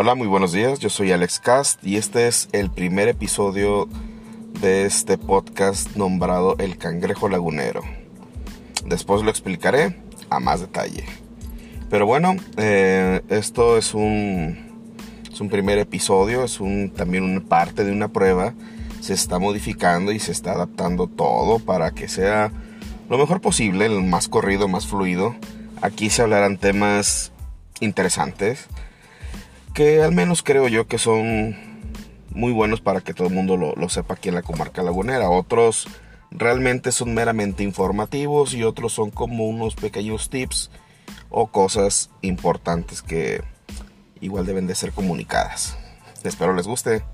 Hola, muy buenos días. Yo soy Alex Cast y este es el primer episodio de este podcast nombrado El Cangrejo Lagunero. Después lo explicaré a más detalle. Pero bueno, eh, esto es un, es un primer episodio, es un, también una parte de una prueba. Se está modificando y se está adaptando todo para que sea lo mejor posible, el más corrido, más fluido. Aquí se hablarán temas interesantes que al menos creo yo que son muy buenos para que todo el mundo lo, sepa aquí en la comarca lagunera. Otros realmente son meramente informativos y otros son como unos pequeños tips o cosas importantes que igual deben de ser comunicadas. Espero les guste.